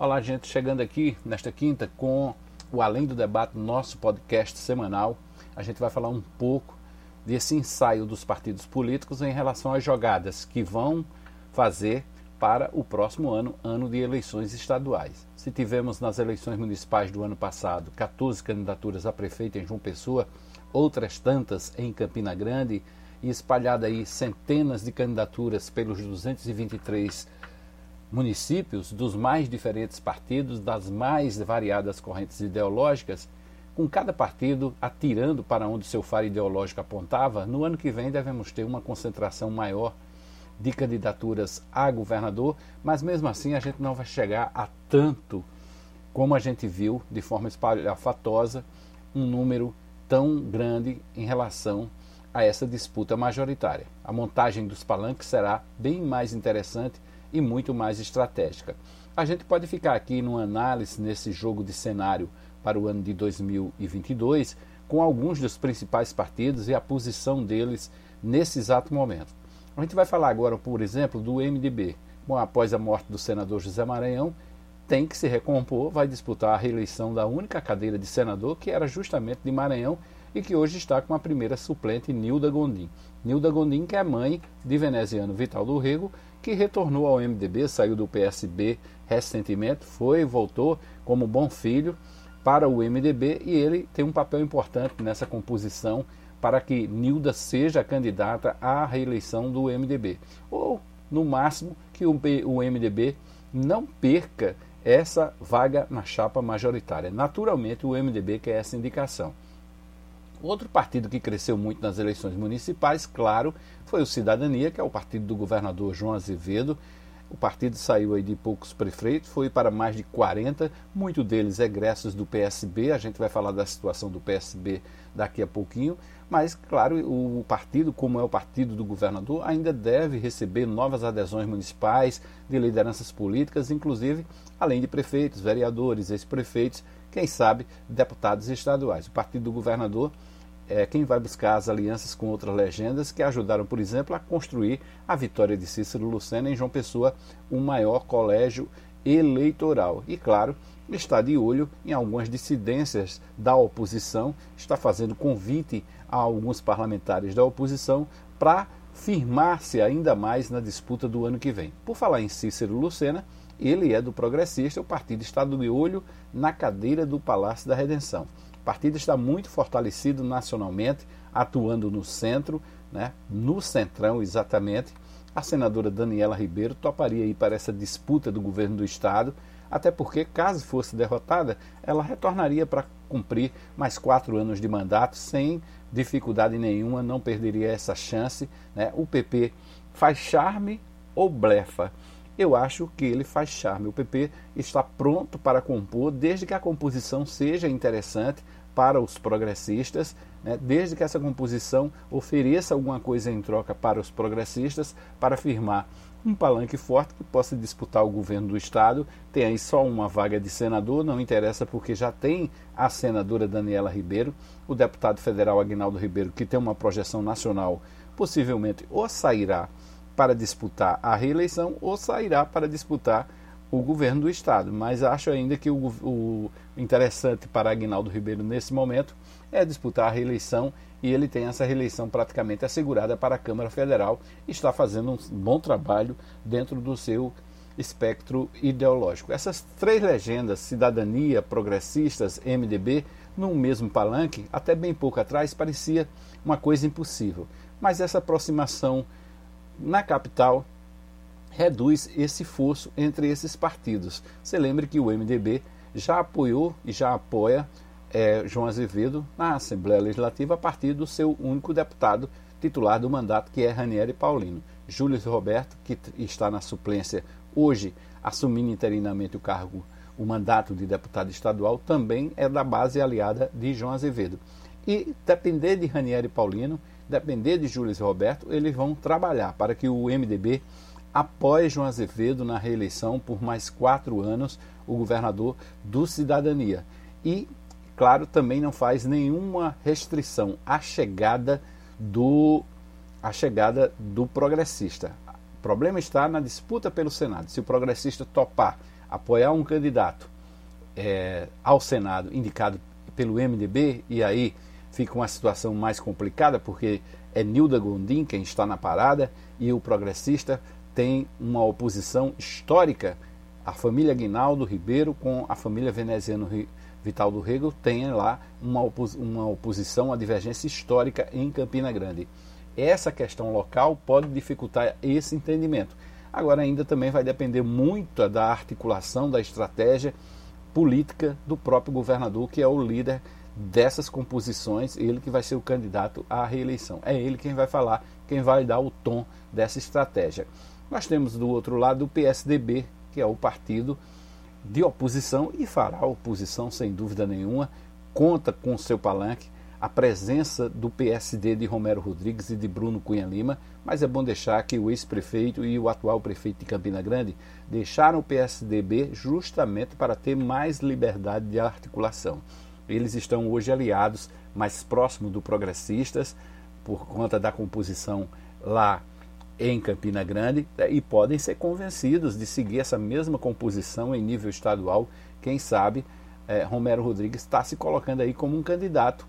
Olá, gente, chegando aqui nesta quinta com o Além do Debate, nosso podcast semanal. A gente vai falar um pouco desse ensaio dos partidos políticos em relação às jogadas que vão fazer para o próximo ano, ano de eleições estaduais. Se tivemos nas eleições municipais do ano passado 14 candidaturas a prefeito em João Pessoa, outras tantas em Campina Grande e espalhada aí centenas de candidaturas pelos 223 municípios dos mais diferentes partidos, das mais variadas correntes ideológicas, com cada partido atirando para onde seu faro ideológico apontava, no ano que vem devemos ter uma concentração maior de candidaturas a governador, mas mesmo assim a gente não vai chegar a tanto como a gente viu de forma espalhafatosa um número tão grande em relação a essa disputa majoritária. A montagem dos palanques será bem mais interessante e muito mais estratégica. A gente pode ficar aqui numa análise nesse jogo de cenário para o ano de 2022 com alguns dos principais partidos e a posição deles nesse exato momento. A gente vai falar agora, por exemplo, do MDB. Bom, após a morte do senador José Maranhão, tem que se recompor, vai disputar a reeleição da única cadeira de senador, que era justamente de Maranhão, e que hoje está com a primeira suplente, Nilda Gondim. Nilda Gondim, que é mãe de veneziano Vital do Rego, que retornou ao MDB, saiu do PSB recentemente, foi e voltou como bom filho para o MDB e ele tem um papel importante nessa composição para que Nilda seja candidata à reeleição do MDB. Ou, no máximo, que o MDB não perca essa vaga na chapa majoritária. Naturalmente, o MDB quer essa indicação. Outro partido que cresceu muito nas eleições municipais, claro, foi o Cidadania, que é o partido do governador João Azevedo. O partido saiu aí de poucos prefeitos, foi para mais de 40, muitos deles egressos do PSB. A gente vai falar da situação do PSB daqui a pouquinho, mas claro, o partido, como é o partido do governador, ainda deve receber novas adesões municipais de lideranças políticas, inclusive além de prefeitos, vereadores, ex-prefeitos, quem sabe deputados estaduais. O partido do governador é quem vai buscar as alianças com outras legendas que ajudaram, por exemplo, a construir a vitória de Cícero Lucena em João Pessoa, um maior colégio eleitoral. E, claro, está de olho em algumas dissidências da oposição, está fazendo convite a alguns parlamentares da oposição para firmar-se ainda mais na disputa do ano que vem. Por falar em Cícero Lucena, ele é do progressista, o partido está de olho na cadeira do Palácio da Redenção. O partido está muito fortalecido nacionalmente, atuando no centro, né, no centrão exatamente. A senadora Daniela Ribeiro toparia ir para essa disputa do governo do Estado, até porque, caso fosse derrotada, ela retornaria para cumprir mais quatro anos de mandato sem dificuldade nenhuma, não perderia essa chance. Né? O PP faz charme ou blefa? eu acho que ele faz charme. O PP está pronto para compor, desde que a composição seja interessante para os progressistas, né? desde que essa composição ofereça alguma coisa em troca para os progressistas, para firmar um palanque forte que possa disputar o governo do Estado. Tem aí só uma vaga de senador, não interessa porque já tem a senadora Daniela Ribeiro, o deputado federal Agnaldo Ribeiro, que tem uma projeção nacional, possivelmente ou sairá para disputar a reeleição ou sairá para disputar o governo do Estado. Mas acho ainda que o, o interessante para Aguinaldo Ribeiro nesse momento é disputar a reeleição e ele tem essa reeleição praticamente assegurada para a Câmara Federal e está fazendo um bom trabalho dentro do seu espectro ideológico. Essas três legendas, cidadania, progressistas, MDB, num mesmo palanque, até bem pouco atrás parecia uma coisa impossível. Mas essa aproximação na capital reduz esse fosso entre esses partidos. Você lembre que o MDB já apoiou e já apoia é, João Azevedo na Assembleia Legislativa a partir do seu único deputado titular do mandato, que é Ranieri Paulino. Júlio Roberto, que está na suplência hoje, assumindo interinamente o cargo, o mandato de deputado estadual, também é da base aliada de João Azevedo. E depender de Ranieri Paulino, depender de Júlio Roberto, eles vão trabalhar para que o MDB apoie João Azevedo na reeleição por mais quatro anos, o governador do Cidadania. E, claro, também não faz nenhuma restrição à chegada do, à chegada do progressista. O problema está na disputa pelo Senado. Se o progressista topar apoiar um candidato é, ao Senado indicado pelo MDB, e aí fica uma situação mais complicada, porque é Nilda Gondim quem está na parada e o progressista tem uma oposição histórica. A família Guinaldo Ribeiro com a família veneziano Vital do Rego tem lá uma, opos uma oposição, uma divergência histórica em Campina Grande. Essa questão local pode dificultar esse entendimento. Agora, ainda também vai depender muito da articulação da estratégia política do próprio governador, que é o líder dessas composições, ele que vai ser o candidato à reeleição. É ele quem vai falar, quem vai dar o tom dessa estratégia. Nós temos do outro lado o PSDB, que é o partido de oposição e fará oposição sem dúvida nenhuma, conta com seu palanque a presença do PSD de Romero Rodrigues e de Bruno Cunha Lima, mas é bom deixar que o ex-prefeito e o atual prefeito de Campina Grande deixaram o PSDB justamente para ter mais liberdade de articulação. Eles estão hoje aliados mais próximo do Progressistas, por conta da composição lá em Campina Grande, né, e podem ser convencidos de seguir essa mesma composição em nível estadual. Quem sabe é, Romero Rodrigues está se colocando aí como um candidato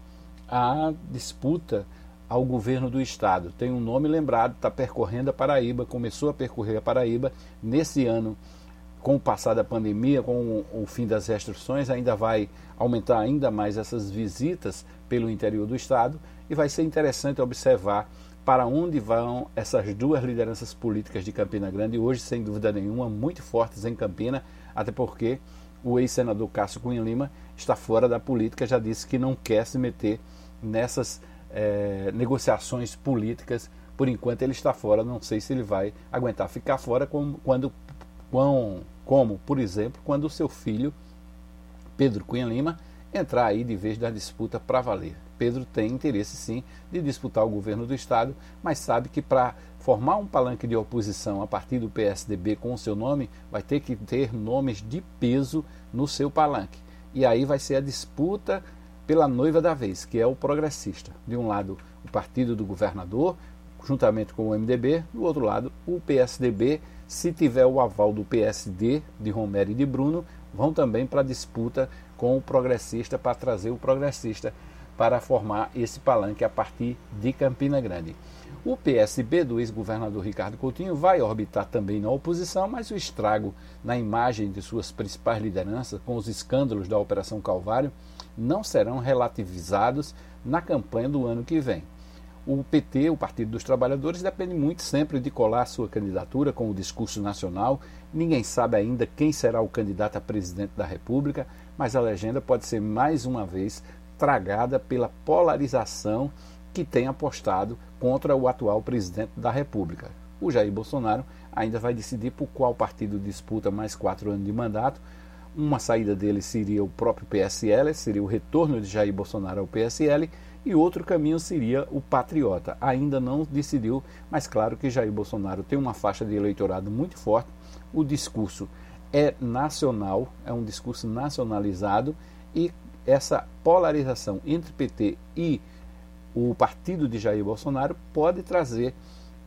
à disputa ao governo do estado. Tem um nome lembrado, está percorrendo a Paraíba, começou a percorrer a Paraíba nesse ano com o passar da pandemia, com o fim das restrições, ainda vai aumentar ainda mais essas visitas pelo interior do estado e vai ser interessante observar para onde vão essas duas lideranças políticas de Campina Grande, hoje, sem dúvida nenhuma, muito fortes em Campina, até porque o ex-senador Cássio Cunha Lima está fora da política, já disse que não quer se meter nessas é, negociações políticas. Por enquanto ele está fora, não sei se ele vai aguentar ficar fora como, quando como, por exemplo, quando o seu filho, Pedro Cunha Lima, entrar aí de vez da disputa para valer. Pedro tem interesse sim de disputar o governo do estado, mas sabe que para formar um palanque de oposição a partir do PSDB com o seu nome, vai ter que ter nomes de peso no seu palanque. E aí vai ser a disputa pela noiva da vez, que é o progressista. De um lado, o partido do governador, juntamente com o MDB, do outro lado, o PSDB se tiver o aval do PSD, de Romero e de Bruno, vão também para a disputa com o progressista para trazer o progressista para formar esse palanque a partir de Campina Grande. O PSB do ex-governador Ricardo Coutinho vai orbitar também na oposição, mas o estrago na imagem de suas principais lideranças, com os escândalos da Operação Calvário, não serão relativizados na campanha do ano que vem. O PT, o Partido dos Trabalhadores, depende muito sempre de colar sua candidatura com o discurso nacional. Ninguém sabe ainda quem será o candidato a presidente da República, mas a legenda pode ser mais uma vez tragada pela polarização que tem apostado contra o atual presidente da República. O Jair Bolsonaro ainda vai decidir por qual partido disputa mais quatro anos de mandato. Uma saída dele seria o próprio PSL, seria o retorno de Jair Bolsonaro ao PSL e outro caminho seria o patriota. Ainda não decidiu, mas claro que Jair Bolsonaro tem uma faixa de eleitorado muito forte. O discurso é nacional, é um discurso nacionalizado e essa polarização entre PT e o partido de Jair Bolsonaro pode trazer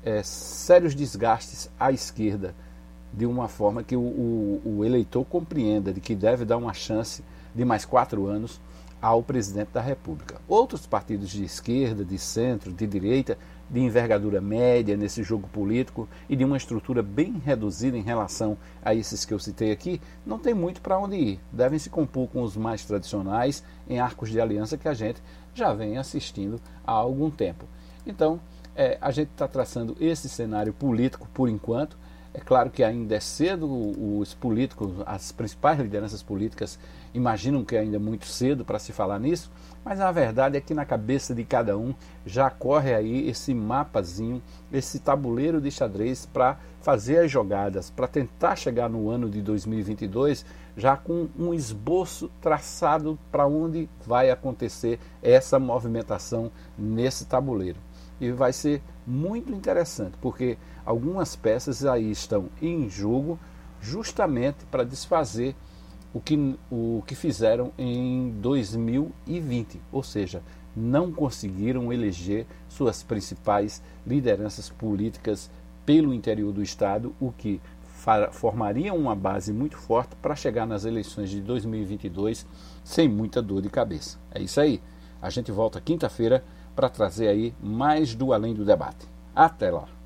é, sérios desgastes à esquerda, de uma forma que o, o, o eleitor compreenda de que deve dar uma chance de mais quatro anos ao presidente da República. Outros partidos de esquerda, de centro, de direita, de envergadura média nesse jogo político e de uma estrutura bem reduzida em relação a esses que eu citei aqui, não tem muito para onde ir. Devem se compor com os mais tradicionais em arcos de aliança que a gente já vem assistindo há algum tempo. Então, é, a gente está traçando esse cenário político por enquanto. É claro que ainda é cedo, os políticos, as principais lideranças políticas imaginam que é ainda muito cedo para se falar nisso, mas a verdade é que na cabeça de cada um já corre aí esse mapazinho, esse tabuleiro de xadrez para fazer as jogadas, para tentar chegar no ano de 2022 já com um esboço traçado para onde vai acontecer essa movimentação nesse tabuleiro e vai ser muito interessante, porque algumas peças aí estão em jogo justamente para desfazer o que, o que fizeram em 2020, ou seja, não conseguiram eleger suas principais lideranças políticas pelo interior do Estado, o que formaria uma base muito forte para chegar nas eleições de 2022 sem muita dor de cabeça. É isso aí. A gente volta quinta-feira para trazer aí mais do Além do Debate. Até lá!